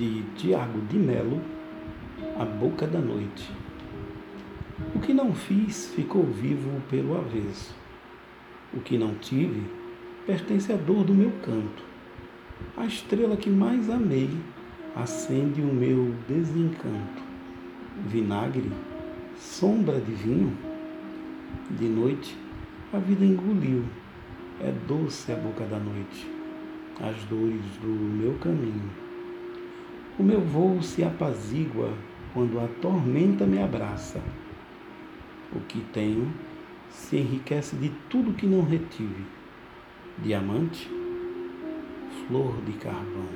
de Tiago de Melo, A Boca da Noite. O que não fiz ficou vivo pelo avesso. O que não tive pertence à dor do meu canto. A estrela que mais amei acende o meu desencanto. Vinagre, sombra de vinho, de noite a vida engoliu. É doce a boca da noite, as dores do meu caminho. O meu voo se apazigua quando a tormenta me abraça. O que tenho se enriquece de tudo que não retive. Diamante, flor de carvão.